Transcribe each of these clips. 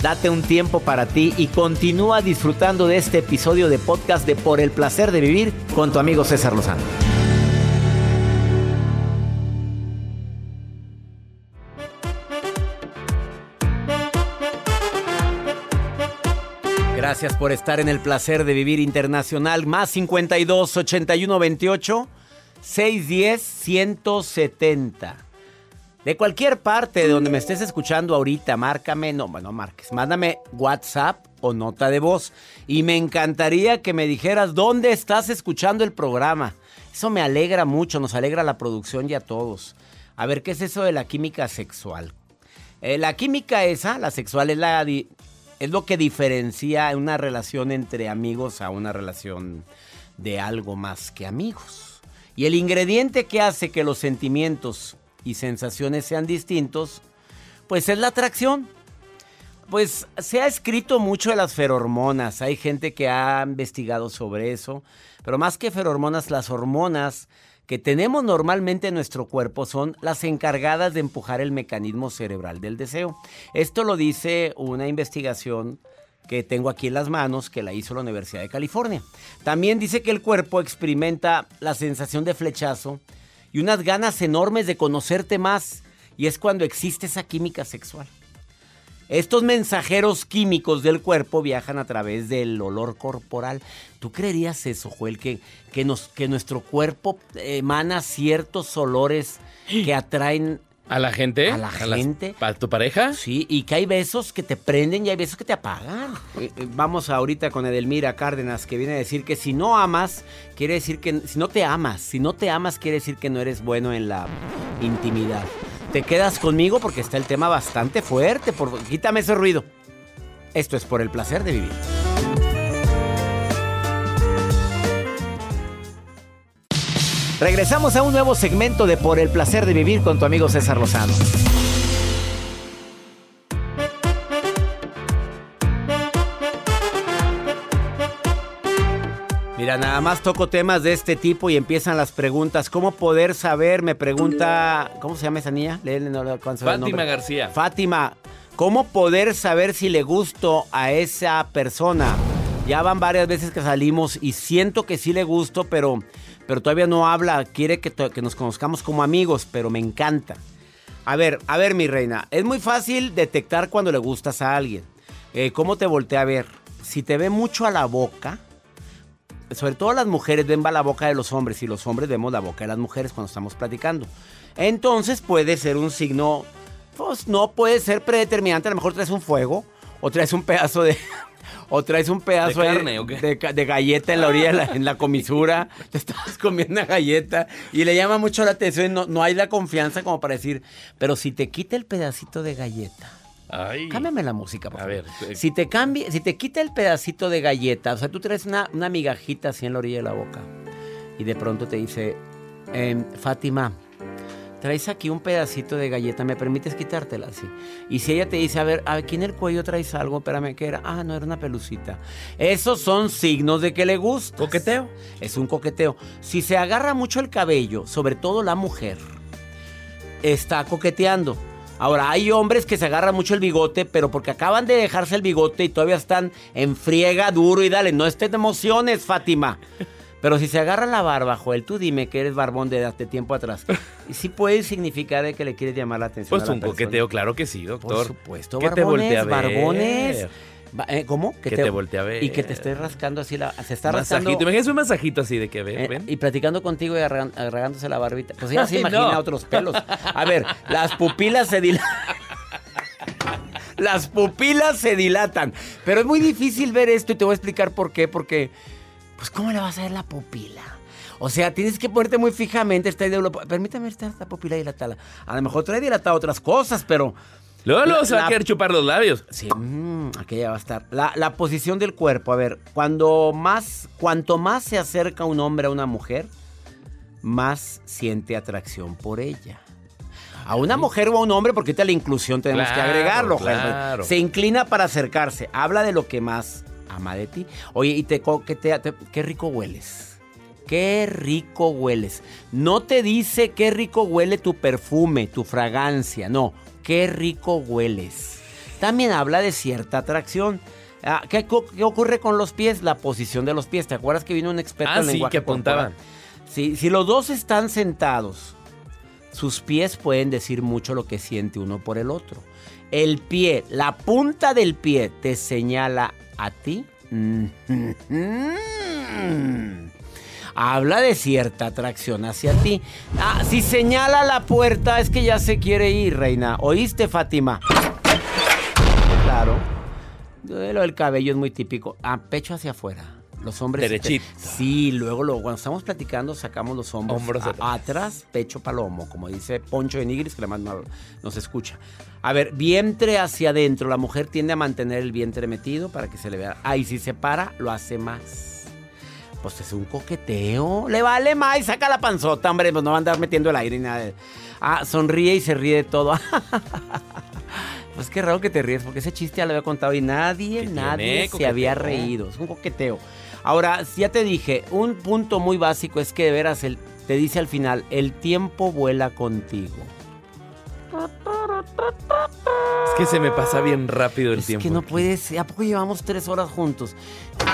Date un tiempo para ti y continúa disfrutando de este episodio de podcast de Por el placer de vivir con tu amigo César Lozano. Gracias por estar en el placer de vivir internacional. Más 52 81 28 610 170. De cualquier parte de donde me estés escuchando ahorita, márcame, no, no marques, mándame WhatsApp o nota de voz. Y me encantaría que me dijeras dónde estás escuchando el programa. Eso me alegra mucho, nos alegra la producción y a todos. A ver, ¿qué es eso de la química sexual? Eh, la química esa, la sexual, es, la, es lo que diferencia una relación entre amigos a una relación de algo más que amigos. Y el ingrediente que hace que los sentimientos y sensaciones sean distintos, pues es la atracción. Pues se ha escrito mucho de las ferormonas, hay gente que ha investigado sobre eso, pero más que ferormonas, las hormonas que tenemos normalmente en nuestro cuerpo son las encargadas de empujar el mecanismo cerebral del deseo. Esto lo dice una investigación que tengo aquí en las manos, que la hizo la Universidad de California. También dice que el cuerpo experimenta la sensación de flechazo y unas ganas enormes de conocerte más, y es cuando existe esa química sexual. Estos mensajeros químicos del cuerpo viajan a través del olor corporal. ¿Tú creerías eso, Joel? Que, que, nos, que nuestro cuerpo emana ciertos olores que atraen ¿A la gente? a la gente. ¿A tu pareja? Sí, y que hay besos que te prenden y hay besos que te apagan. Eh, eh, Vamos ahorita con Edelmira Cárdenas, que viene a decir que si no amas, quiere decir que si no te amas, si no te amas, quiere decir que no eres bueno en la intimidad. Te quedas conmigo porque está el tema bastante fuerte. Por, quítame ese ruido. Esto es por el placer de vivir. Regresamos a un nuevo segmento de Por el placer de vivir con tu amigo César Lozano. Mira, nada más toco temas de este tipo y empiezan las preguntas. ¿Cómo poder saber? Me pregunta. ¿Cómo se llama esa niña? Léele, no, no, ¿cuándo se ve el Fátima nombre? García. Fátima, ¿cómo poder saber si le gusto a esa persona? Ya van varias veces que salimos y siento que sí le gusto, pero, pero todavía no habla. Quiere que, nos conozcamos como amigos, pero me encanta. A ver, a ver, mi reina. Es muy fácil detectar cuando le gustas a alguien. Eh, ¿Cómo te voltea a ver? Si te ve mucho a la boca, sobre todo las mujeres ven la boca de los hombres y los hombres vemos la boca de las mujeres cuando estamos platicando. Entonces puede ser un signo, pues no puede ser predeterminante. A lo mejor traes un fuego o traes un pedazo de... O traes un pedazo ¿De carne galleta en la orilla, la, en la comisura. Te estabas comiendo una galleta y le llama mucho la atención. No, no hay la confianza como para decir, pero si te quita el pedacito de galleta, Ay. Cámbiame la música, por A ver, eh. Si te cambia, si te quita el pedacito de galleta, o sea, tú traes una, una migajita así en la orilla de la boca y de pronto te dice, em, Fátima, traes aquí un pedacito de galleta, ¿me permites quitártela? Sí. Y si ella te dice, a ver, aquí en el cuello traes algo, espérame, ¿qué era? Ah, no, era una pelucita. Esos son signos de que le gusta. ¿Coqueteo? Es un coqueteo. Si se agarra mucho el cabello, sobre todo la mujer, está coqueteando. Ahora, hay hombres que se agarran mucho el bigote, pero porque acaban de dejarse el bigote y todavía están en friega duro y dale, no estés de emociones, Fátima. Pero si se agarra la barba, Joel, tú dime que eres barbón de, de tiempo atrás. Y sí puede significar que le quieres llamar la atención. Pues a la un persona. coqueteo, claro que sí, doctor. Por supuesto, te barbones, voltee a ver. barbones. Ba- eh, ¿Cómo? Que te voltee a ver. Y que te esté rascando así la... Se está Masajito. rascando... Imagínese un masajito así de que ven, eh, ven. y platicando contigo y arragan- arragándose la barbita. Pues ella se imagina no. otros pelos. A ver, las pupilas se dilatan. Las pupilas se dilatan. Pero es muy difícil ver esto y te voy a explicar por qué. Porque, pues, ¿cómo le vas a ver la pupila? O sea, tienes que ponerte muy fijamente. Idea, permítame esta, esta pupila dilatada. A lo mejor trae dilatada otras cosas, pero... Luego, la- se va la- a querer chupar los labios. Sí, mm, aquella va a estar. La, la posición del cuerpo, a ver, cuando más, cuanto más se acerca un hombre a una mujer, más siente atracción por ella. A una mujer o a un hombre, porque ahorita la inclusión tenemos que agregarlo. claro. Se inclina para acercarse. Habla de lo que más ama de ti. Oye, y te, que te- te- qué rico hueles. Qué rico hueles. No te dice qué rico huele tu perfume, tu fragancia. No, qué rico hueles. También habla de cierta atracción. Ah, ¿qué, ocurre con los pies? La posición de los pies. ¿Te acuerdas que vino un experto Ah, en sí, lenguaje que apuntaban. Sí, si los dos están sentados, sus pies pueden decir mucho lo que siente uno por el otro. El pie, la punta del pie te señala a ti. Habla de cierta atracción hacia ti. Ah, si señala la puerta es que ya se quiere ir, reina. ¿Oíste, Fátima? Claro. Lo del cabello es muy típico. Ah, pecho hacia afuera. Los hombres. Derechito. Sí, luego lo, cuando estamos platicando sacamos los hombros, Hombros a- atrás. pecho palomo, como dice Poncho de Nigris, que además no- nos escucha. A ver, vientre hacia adentro. La mujer tiende a mantener el vientre metido para que se le vea. Ah, y si se para, lo hace más. Pues es un coqueteo. Le vale más y saca la panzota, hombre. Pues no va a andar metiendo el aire ni nada. de- Ah, sonríe y se ríe de todo. pues qué raro que te ríes, porque ese chiste ya lo había contado y nadie, ¿Qué nadie se Coqueteo. había reído. Es un coqueteo. Ahora, si ya te dije, un punto muy básico es que de veras el, te dice al final, el tiempo vuela contigo. Es que se me pasa bien rápido el es tiempo. que no puede ser. ¿A poco llevamos tres horas juntos?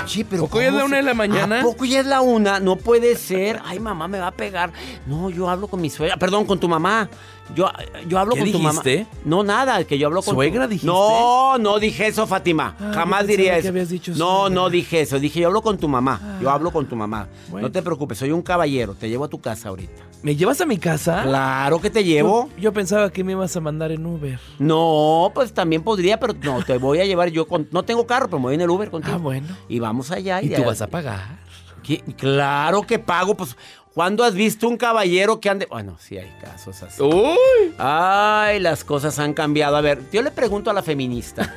Sí, pero. ¿Poco ya es ¿cómo la una de la mañana? ¿A poco ya es la una? No puede ser. Ay, mamá me va a pegar. No, yo hablo con mi suegra. Perdón, con tu mamá. Yo, yo hablo ¿Qué con tu mamá. dijiste? No, nada, que yo hablo con. ¿Suegra tu... dijiste? No, no dije eso, Fátima. Ah, Jamás diría que eso. habías dicho no, suegra. no dije eso. Dije, yo hablo con tu mamá. Yo hablo con tu mamá. Bueno. No te preocupes, soy un caballero. Te llevo a tu casa ahorita. ¿Me llevas a mi casa? Claro que te llevo. Yo, yo pensaba que me ibas a mandar en Uber. No, pues también podría, pero no, te voy a llevar yo con... No tengo carro, pero me voy en el Uber contigo. Ah, bueno. Y vamos allá. ¿Y de tú vas a pagar? ¿Qué? Claro que pago, pues... ¿Cuándo has visto un caballero que ande...? Bueno, sí hay casos así. ¡Uy! Ay, las cosas han cambiado. A ver, yo le pregunto a la feminista.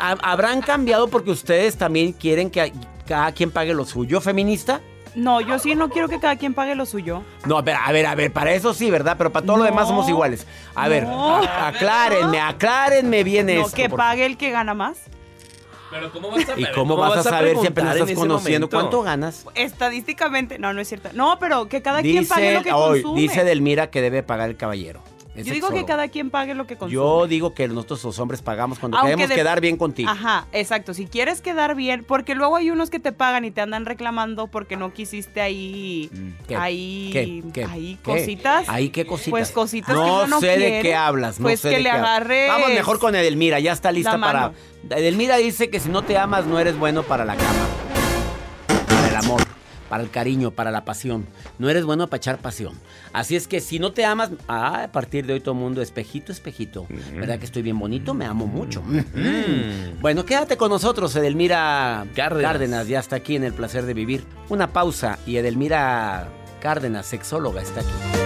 ¿hab- ¿Habrán cambiado porque ustedes también quieren que cada quien pague lo suyo, feminista? No, yo sí no quiero que cada quien pague lo suyo. No, a ver, a ver, a ver, para eso sí, ¿verdad? Pero para todo lo No. demás somos iguales. A ver, No. a- aclárenme, aclárenme bien No, esto. que por- pague el que gana más. Pero ¿cómo vas a ¿Y cómo, vas, a saber si apenas estás conociendo? momento? ¿Cuánto ganas? Estadísticamente, no, no es cierto. No, pero que cada quien pague lo que hoy, consume. dice Delmira que debe pagar el caballero. Yo digo que cada quien pague lo que consume. Yo digo que nosotros los hombres pagamos cuando Aunque queremos de- quedar bien contigo. Ajá, exacto. Si quieres quedar bien, porque luego hay unos que te pagan y te andan reclamando porque no quisiste ahí, ¿Qué? ahí, ¿Qué? ¿Qué? ahí ¿Qué? cositas. ¿Ahí qué cositas? Pues cositas no que uno no sé de qué hablas. No pues sé que de le agarres Vamos mejor con Edelmira, ya está lista para... Edelmira dice que si no te amas no eres bueno para la cama. Para el cariño, para la pasión. No eres bueno para echar pasión. Así es que si no te amas, ah, a partir de hoy todo el mundo, espejito, espejito. ¿Verdad que estoy bien bonito? Me amo mucho. Bueno, quédate con nosotros, Edelmira Cárdenas. Cárdenas. Ya está aquí en el placer de vivir. Una pausa y Edelmira Cárdenas, sexóloga, está aquí.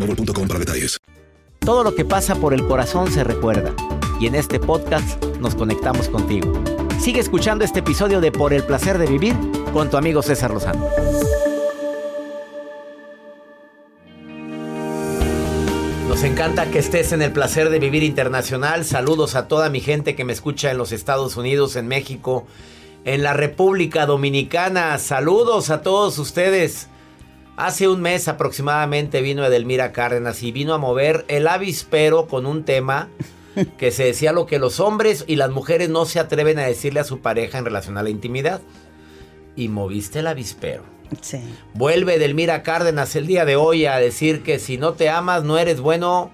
para detalles. Todo lo que pasa por el corazón se recuerda. Y en este podcast nos conectamos contigo. Sigue escuchando este episodio de Por el placer de vivir con tu amigo César Lozano. Nos encanta que estés en el placer de vivir internacional. Saludos a toda mi gente que me escucha en los Estados Unidos, en México, en la República Dominicana. Saludos a todos ustedes. Hace un mes aproximadamente vino Edelmira Cárdenas y vino a mover el avispero con un tema que se decía lo que los hombres y las mujeres no se atreven a decirle a su pareja en relación a la intimidad. Y moviste el avispero. Sí. Vuelve Edelmira Cárdenas el día de hoy a decir que si no te amas no eres bueno.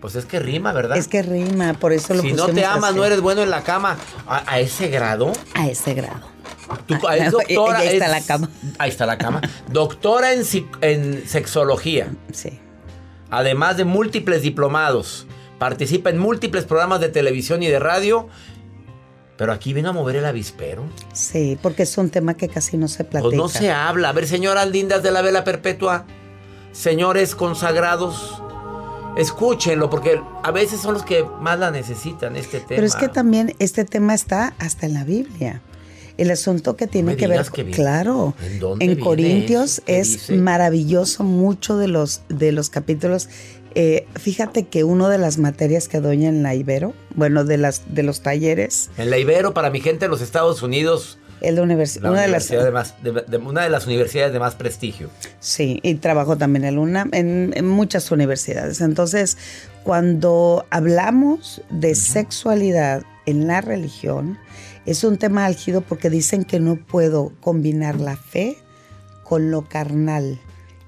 Pues es que rima, ¿verdad? Es que rima, por eso lo si no te amas así. no eres bueno en la cama. ¿A, a ese grado? A ese grado. Es doctora, ahí está es- la cama. Ahí está la cama. Doctora en sexología. Sí. Además de múltiples diplomados. Participa en múltiples programas de televisión y de radio. Pero aquí vino a mover el avispero. Sí, porque es un tema que casi no se platica. Pues no se habla. A ver, señoras lindas de la vela perpetua, señores consagrados, escúchenlo, porque a veces son los que más la necesitan, este tema. Pero es que también este tema está hasta en la Biblia. El asunto que tiene que ver, que claro, ¿En Corintios es dice? maravilloso mucho de los de los capítulos. Eh, fíjate que una de las materias que doy en la Ibero, bueno, de las de los talleres, En la Ibero, para mi gente en los Estados Unidos, es la, univers- la una de las universidad de más, de- de- una de las universidades de más prestigio. Sí, y trabajo también en una, en, en muchas universidades. Entonces, cuando hablamos de sexualidad en la religión, es un tema álgido porque dicen que no puedo combinar la fe con lo carnal.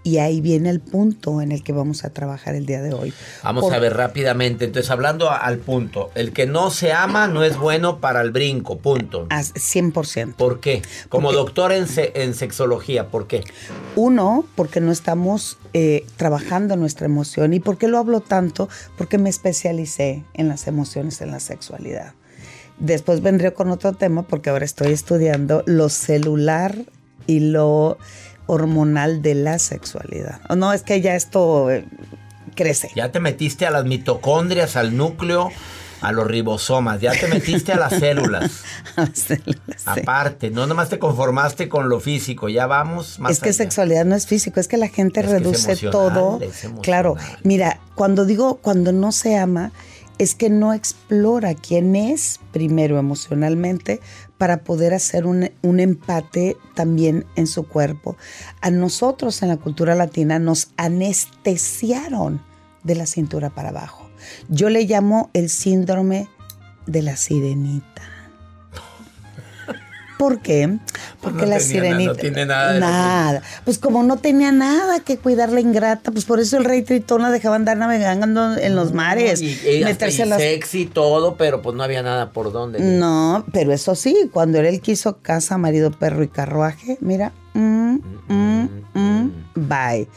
Y ahí viene el punto en el que vamos a trabajar el día de hoy. Vamos Por- a ver rápidamente. Entonces, hablando al punto, el que no se ama no es bueno para el brinco, punto. As- 100%. ¿Por qué? Como Porque- doctora en, se- en sexología, ¿por qué? Uno, porque no estamos eh, trabajando nuestra emoción. ¿Y por qué lo hablo tanto? Porque me especialicé en las emociones, en la sexualidad. Después vendré con otro tema porque ahora estoy estudiando lo celular y lo hormonal de la sexualidad. Oh, No, es que ya esto eh, crece. Ya te metiste a las mitocondrias, al núcleo, a los ribosomas, ya te metiste a las células. Sí. Aparte, no nomás te conformaste con lo físico, ya vamos más es que sexualidad no es físico, es que la gente Es reduce todo. Claro, mira, cuando digo cuando no se ama, es que no explora quién es primero emocionalmente para poder hacer un, un empate también en su cuerpo. A nosotros en la cultura latina nos anestesiaron de la cintura para abajo. Yo le llamo el síndrome de la sirenita. ¿Por qué? Porque no la tenía sirenita. no tiene nada de Nada. Pues como no tenía nada que cuidar la ingrata, pues por eso el rey Tritón la dejaba andar navegando en los mares. Y, y meterse y las- sexy y todo, pero pues no había nada por dónde. No, pero eso sí, cuando él quiso casa, marido, perro y carruaje, mira, mm, mm, mm, bye.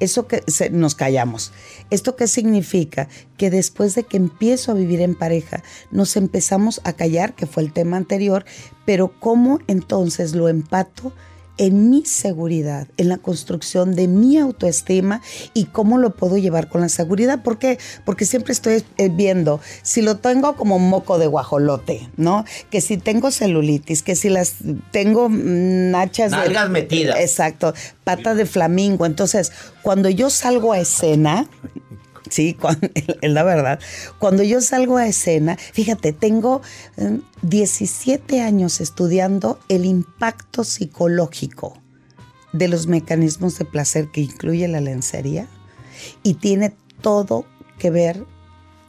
Eso que nos callamos. ¿Esto qué significa? Que después de que empiezo a vivir en pareja, nos empezamos a callar, que fue el tema anterior, pero ¿cómo entonces lo empato? En mi seguridad, en la construcción de mi autoestima y cómo lo puedo llevar con la seguridad. ¿Por qué? Porque siempre estoy eh, viendo si lo tengo como moco de guajolote, ¿no? Que si tengo celulitis, que si las tengo mm, nachas de- Nalgas metidas. Exacto, pata de flamingo. Entonces, cuando yo salgo a escena, Sí, es la verdad. Cuando yo salgo a escena, fíjate, tengo eh, 17 años estudiando el impacto psicológico de los mecanismos de placer que incluye la lencería y tiene todo que ver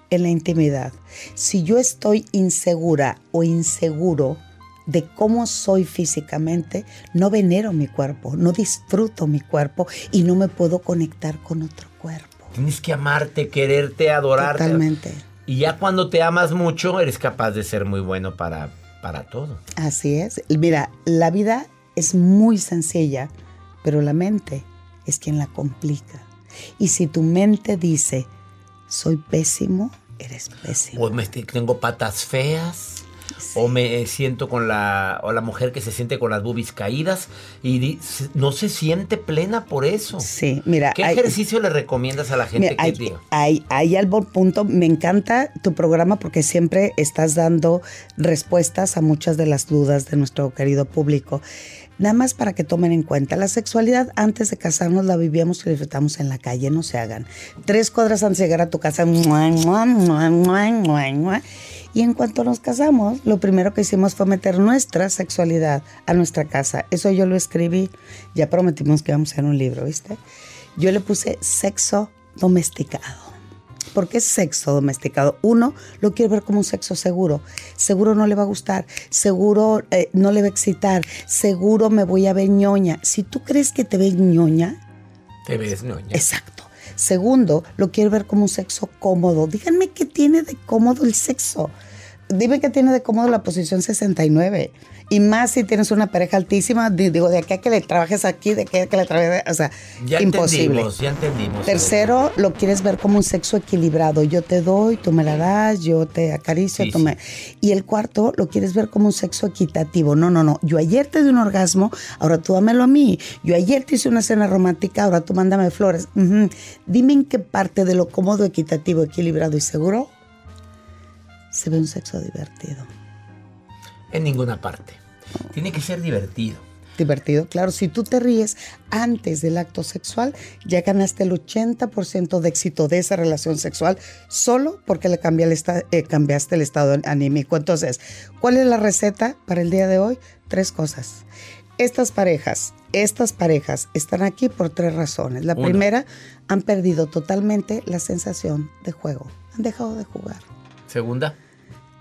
en la intimidad. Si yo estoy insegura o inseguro de cómo soy físicamente, no venero mi cuerpo, no disfruto mi cuerpo y no me puedo conectar con otro cuerpo. Tienes que amarte, quererte, adorarte. Totalmente. Y ya cuando te amas mucho, eres capaz de ser muy bueno para, para todo. Así es. Mira, la vida es muy sencilla, pero la mente es quien la complica. Y si tu mente dice, soy pésimo, eres pésimo. O me, tengo patas feas. O me siento con la, o la mujer que se siente con las boobies caídas y di- no se siente plena por eso. Sí, mira. ¿Qué hay- ejercicio le recomiendas a la gente Mira, que hay, diga? hay, hay punto. Me encanta tu programa porque siempre estás dando respuestas a muchas de las dudas de nuestro querido público. Nada más para que tomen en cuenta, la sexualidad antes de casarnos la vivíamos y disfrutamos en la calle, no se hagan. Tres cuadras antes de llegar a tu casa, mua, mua, mua, mua, mua, mua. Y en cuanto nos casamos, lo primero que hicimos fue meter nuestra sexualidad a nuestra casa. Eso yo lo escribí, ya prometimos que íbamos a hacer un libro, ¿viste? Yo le puse sexo domesticado. ¿Por qué sexo domesticado? Uno, lo quiere ver como un sexo seguro. Seguro no le va a gustar, seguro eh, no le va a excitar, seguro me voy a ver ñoña. Si tú crees que te ves ñoña, Te ves, ñoña. exacto. Segundo, lo quiere ver como un sexo cómodo. Díganme qué tiene de cómodo el sexo. Dime qué tiene de cómodo la posición 69. Y más si tienes una pareja altísima, di- digo, de aquí a que le trabajes aquí, de aquí a que le trabajes, o sea, Ya imposible. entendimos, ya entendimos. Tercero, lo quieres ver como un sexo equilibrado. Yo te doy, tú me la das, yo te acaricio, Sí, tú me... Y el cuarto, lo quieres ver como un sexo equitativo. No, no, no. Yo ayer te di un orgasmo, ahora tú dámelo a mí. Yo ayer te hice una cena romántica, ahora tú mándame flores. Dime en qué parte de lo cómodo, equitativo, equilibrado y seguro se ve un sexo divertido. En ninguna parte. Tiene que ser divertido. Divertido, claro. Si tú te ríes antes del acto sexual, ya ganaste el 80% de éxito de esa relación sexual solo porque le cambié el esta- eh, cambiaste el estado anímico. Entonces, ¿cuál es la receta para el día de hoy? Tres cosas. Estas parejas, estas parejas están aquí por tres razones. La Una. primera, han perdido totalmente la sensación de juego. Han dejado de jugar Segunda.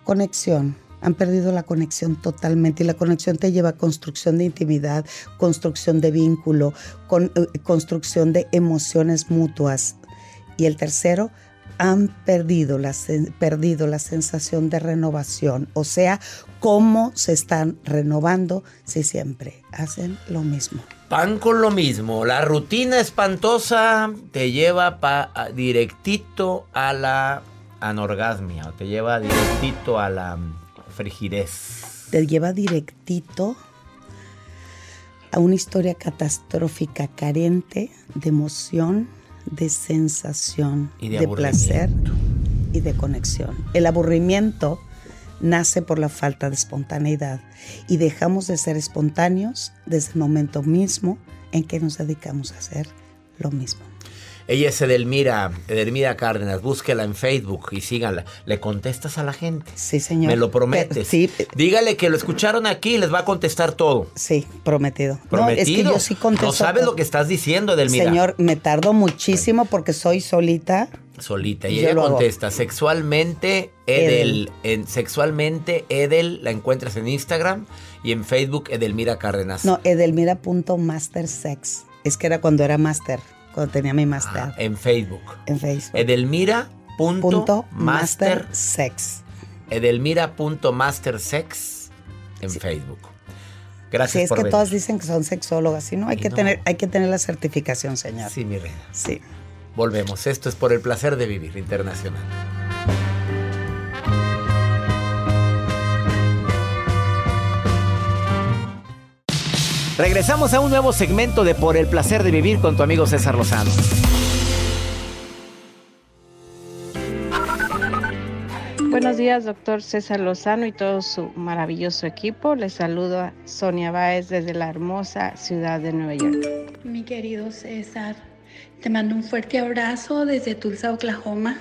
conexión. Han perdido la conexión totalmente y la conexión te lleva a construcción de intimidad, construcción de vínculo, con- eh, construcción de emociones mutuas. Y el tercero, han perdido la, perdido la sensación de renovación. O sea, cómo se están renovando si siempre hacen lo mismo. Pan con lo mismo. La rutina espantosa te lleva pa- directito a la anorgasmia. Te lleva directito a la frigidez. te lleva directito a una historia catastrófica carente de emoción, de sensación, Y de placer y de conexión. El aburrimiento nace por la falta de espontaneidad y dejamos de ser espontáneos desde el momento mismo en que nos dedicamos a hacer lo mismo. Ella es Edelmira, Edelmira Cárdenas. Búsquela en Facebook y síganla. ¿Le contestas a la gente? Sí, señor. Me lo prometes. Sí, Dígale que lo escucharon aquí y les va a contestar todo. sí, prometido. Prometido. No, es que yo sí contesto. No sabes todo. lo que estás diciendo, Edelmira. Señor, me tardo muchísimo porque soy solita. Solita. Y Yo ella hago. contesta, sexualmente Edel. En sexualmente Edel la encuentras en Instagram y en Facebook Edelmira Cárdenas. No, edelmira.mastersex. Es que era cuando era master, cuando tenía mi master Ah, en Facebook. en Facebook. Edelmira. Punto Punto master, mastersex. Edelmira.mastersex en Facebook. Gracias Sí, es por que venir. todas dicen que son sexólogas, y no, hay Y que no. tener, hay que tener la certificación, señor. Sí, mi reina. Sí. Volvemos. Esto es por el placer de vivir internacional. Regresamos a un nuevo segmento de Por el placer de vivir con tu amigo César Lozano. Buenos días, doctor César Lozano y todo su maravilloso equipo. Les saludo a Sonia Báez desde la hermosa ciudad de Nueva York. Mi querido César, te mando un fuerte abrazo desde Tulsa, Oklahoma.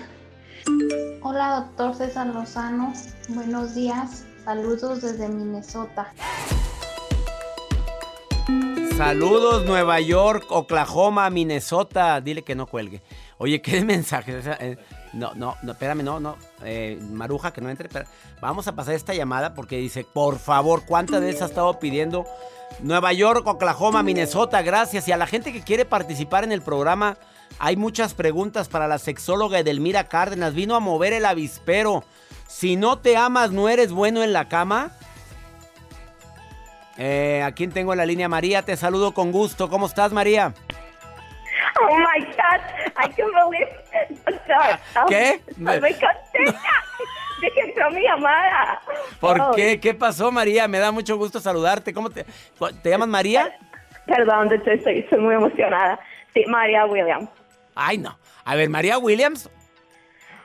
Hola, doctor César Lozano. Buenos días. Saludos desde Minnesota. Saludos Nueva York, Oklahoma, Minnesota. Dile que no cuelgue. Oye, ¿qué mensaje? Eh, no, no, no, espérame, no, no. Eh, Maruja, que no entre. Vamos a pasar esta llamada porque dice, por favor, ¿cuántas veces ha estado pidiendo Nueva York, Oklahoma, Minnesota? Gracias. Y a la gente que quiere participar en el programa, Hay muchas preguntas para la sexóloga Edelmira Cárdenas. Vino a mover el avispero. Si no te amas, ¿no eres bueno en la cama? Eh, ¿A quién tengo en la línea? María, te saludo con gusto. ¿Cómo estás, María? Oh my God, I can't believe. Sorry. ¿Qué? Estoy contenta de que entró mi llamada. ¿Por Oh, qué? ¿Qué pasó, María? Me da mucho gusto saludarte. ¿Cómo te, te llamas María? Perdón, estoy, estoy muy emocionada. Sí, María Williams. Ay, no. A ver, María Williams.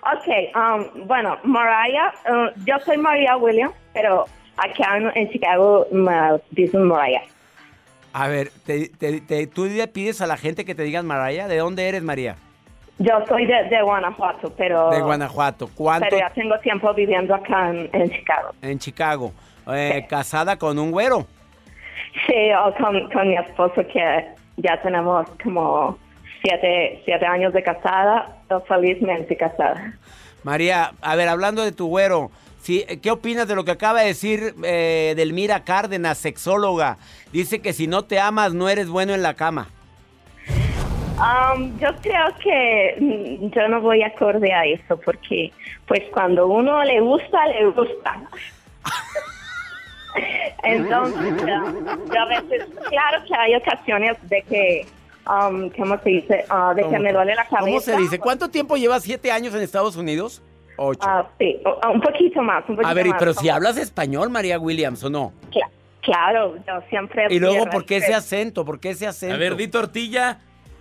Ok, um, bueno, Mariah, uh, yo soy María Williams, pero acá en, en Chicago me dicen Mariah. A ver, te, te- te- ¿tú le pides a la gente que te digan María? ¿De dónde eres, María? Yo soy de, de Guanajuato, pero... De Guanajuato. ¿Cuánto? Pero ya tengo tiempo viviendo acá en, en Chicago. En Chicago. Eh, Casada con un güero. Sí, o con, con mi esposo que ya tenemos como siete, siete años de casada, felizmente casada. María, a ver, hablando de tu güero, sí, ¿qué opinas de lo que acaba de decir eh, Delmira Cárdenas, sexóloga? Dice que si no te amas, no eres bueno en la cama. Um, yo creo que mm, yo no voy acorde a eso porque pues cuando uno le gusta, le gusta. Entonces, yo, yo a veces, claro que hay ocasiones de que, um, ¿cómo se dice? Ah, de que me duele la cabeza. ¿Cómo se dice? ¿Cuánto tiempo llevas? ¿Siete años en Estados Unidos? Ocho. Ah, sí, o- un poquito más, un poquito a ver, más, pero si hablas español, María Williams, ¿o no? Cla- Claro, yo siempre... Y luego, ¿por qué ese acento? ¿Por qué ese acento? A ver, di tortilla.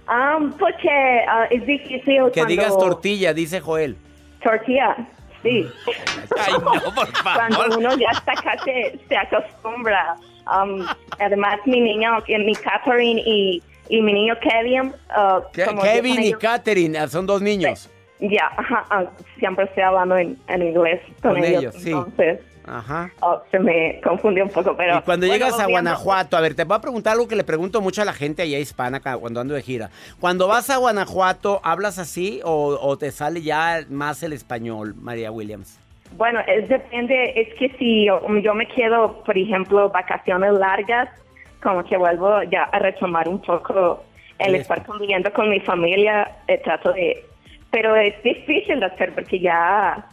Um, porque ah, es difícil Que cuando... digas tortilla, dice Joel. Tortilla, sí. Ay, no, por Cuando favor. uno ya está acá se, acostumbra. Um, además, mi niño, mi Catherine y, y mi niño Kevin... ah, Ke- como Kevin y Katherine, ah, son dos niños. Ya, ajá, ah, siempre estoy hablando en, en inglés con, Con ellos, ellos, sí. entonces Ajá. oh, se me confundió un poco, pero... Y cuando bueno, llegas a Guanajuato, a ver, te voy a preguntar algo que le pregunto mucho a la gente allá hispana cuando ando de gira. Cuando vas a Guanajuato, ¿hablas así o, o te sale ya más el español, María Williams? Bueno, es depende, es que si yo, yo me quedo, por ejemplo, vacaciones largas, como que vuelvo ya a retomar un poco el El estar conviviendo con mi familia, eh, trato de... Pero es difícil de hacer porque ya,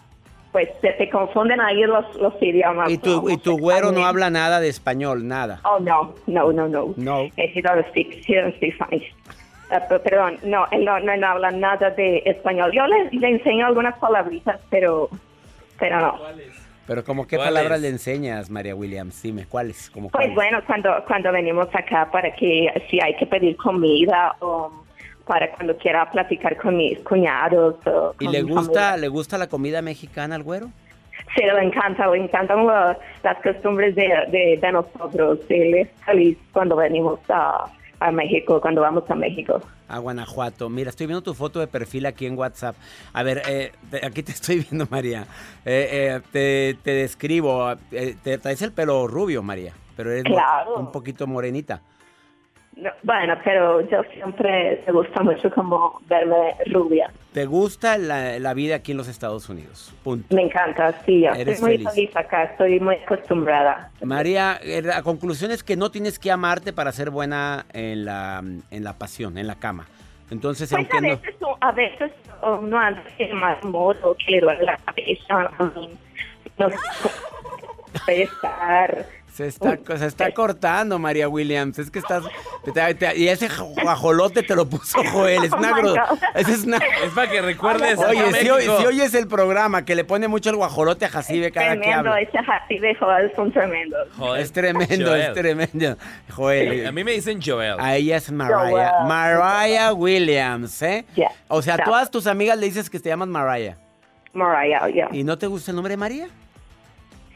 pues, se te confunden ahí los, los idiomas. Y tu, ¿no? y tu güero no habla nada de español, nada. Oh, no, no, no, no. No. Eh, he doesn't speak, he doesn't speak Spanish. P- perdón, no, él no, no, no habla nada de español. Yo le, le enseño algunas palabritas, pero, pero no. Pero como qué ¿Cuáles? palabras le enseñas, María Williams? Dime, ¿cuáles? Como Pues cuáles? bueno, cuando, cuando venimos acá para que si hay que pedir comida o para cuando quiera platicar con mis cuñados. O ¿Y le gusta, le gusta la comida mexicana al güero? Sí, le encanta, le encantan las costumbres de, de, de nosotros. Él es feliz cuando venimos a, a México, cuando vamos a México. A Guanajuato. Mira, estoy viendo tu foto de perfil aquí en WhatsApp. A ver, eh, te- aquí te estoy viendo, María. Eh, eh, te, te describo. eh, te traes el pelo rubio, María, pero eres Claro. un poquito morenita. No, bueno, pero yo siempre me gusta mucho como verme rubia. ¿Te gusta la, la vida aquí en los Estados Unidos? Punto. Me encanta, sí, yo estoy muy feliz. feliz acá, estoy muy acostumbrada. María, eh, la conclusión es que no tienes que amarte para ser buena en la, en la pasión, en la cama. Entonces, Pues a aunque no... veces, a veces uno anda de mal modo, que le duele la cabeza, no puede estar... Se está, se está cortando, María Williams. Es que estás. te- te- y ese guajolote te lo puso Joel. Es Oh una ese es una- Es para que recuerdes Oye, si, si oyes el programa que le pone mucho el guajolote a Jacibe cada que Tremendo, habla. ese happy de Joel son tremendos. Es tremendo, Joel. es tremendo. Joel. A mí me dicen Joel. A ella es Mariah. Joel. Mariah Williams, ¿eh? Yeah. O sea, a Yeah. todas tus amigas le dices que te llamas Mariah. Mariah, ya. ¿Y no te gusta el nombre de María?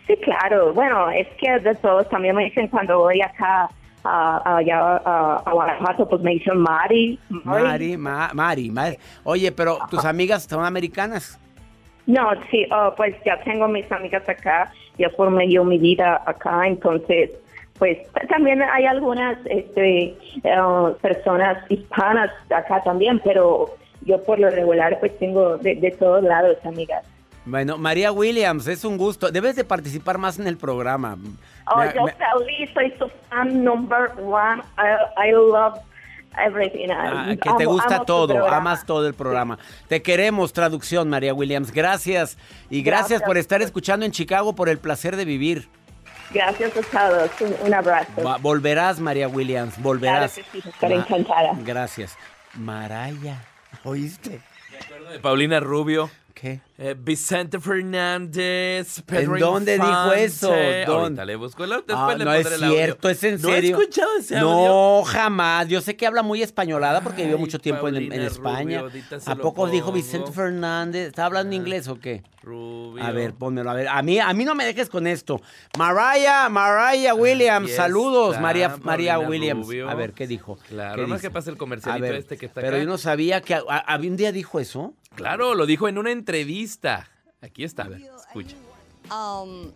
Sí, claro. Bueno, es que de todos también me dicen cuando voy acá a, allá a, a Guanajuato, pues me dicen Mari. Mari, Ma- Mari, Mari. Oye, pero tus amigas son americanas. No, sí, oh, pues ya tengo mis amigas acá, ya formé yo mi vida acá, entonces, pues también hay algunas este, eh, personas hispanas acá también, pero yo por lo regular pues tengo de, de todos lados amigas. Bueno, María Williams, es un gusto. Debes de participar más en el programa. Oh, Me- yo me- feliz, soy su fan number one, I, I love everything. Ah, que te gusta todo, amas todo el programa. Te queremos, traducción, María Williams. Gracias. Y gracias, Gracias. por estar escuchando en Chicago por el placer de vivir. Gracias a todos. Un, un abrazo. Volverás, María Williams, volverás. Claro que sí, estaré Ma- encantada. Gracias. Maraya, ¿oíste? De Paulina Rubio. ¿Qué? Eh, Vicente Fernández. Pedro ¿En dónde dijo eso? ¿Dónde? Ahorita le busco el después Ah, le no es audio. cierto, es en ¿No he serio. escuchado ese audio? No, jamás. Yo sé que habla muy españolada porque vivió mucho tiempo en, España. Rubio, ¿A poco dijo. Vicente Fernández? ¿Está hablando inglés o qué? Rubio. A ver, pónmelo. A ver, a mí, a mí no me dejes con esto. Mariah, Mariah Williams, saludos, María, María Williams. Rubio. A ver, ¿qué dijo? Claro, ¿Qué no dice? que pase el comercialito ver, este que está Pero acá. yo no sabía que a- a- ¿había un día dijo eso. Claro, lo dijo en una entrevista. Aquí está, a ver, escucha. Um,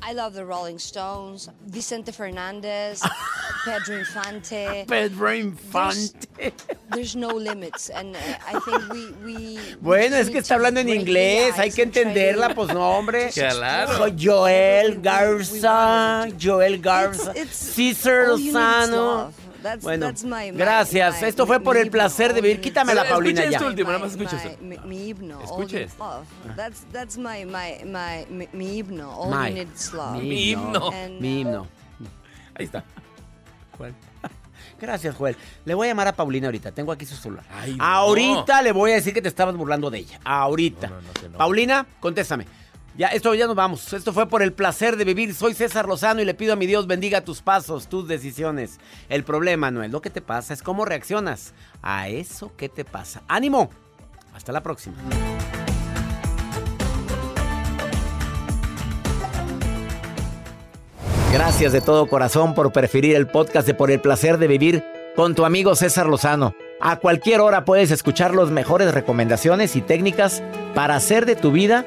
I love the Rolling Stones, Vicente Fernandez, Pedro Infante. Pedro Infante. There's no limits, and uh, I think we we. Bueno, we es que está hablando en inglés, hay que entenderla, pues no, hombre. Claro. Joel Garza, Joel Garza, It's- it's- César all you need is Lozano. That's- Bueno, that's my- my- gracias. my- Esto fue por el placer de vivir. Quítamela, Escucha Paulina, ya. esto último, nada más escucha my- esto. Mi, mi himno. all Escuche esto. That's that's my my my mi, mi himno. All My. you need is love. Mi himno. And, Mi himno. Ahí está. Gracias, Joel. Le voy a llamar a Paulina ahorita. Tengo aquí su celular. Ay, no. Ahorita le voy a decir que te estabas burlando de ella. Ahorita. Paulina, contéstame. Ya, esto ya nos vamos. Esto fue por el placer de vivir. Soy César Lozano y le pido a mi Dios bendiga tus pasos, tus decisiones. El problema no es lo que te pasa, es cómo reaccionas a eso que te pasa. ¡Ánimo! Hasta la próxima. Gracias de todo corazón por preferir el podcast de Por el placer de vivir con tu amigo César Lozano. A cualquier hora puedes escuchar las mejores recomendaciones y técnicas para hacer de tu vida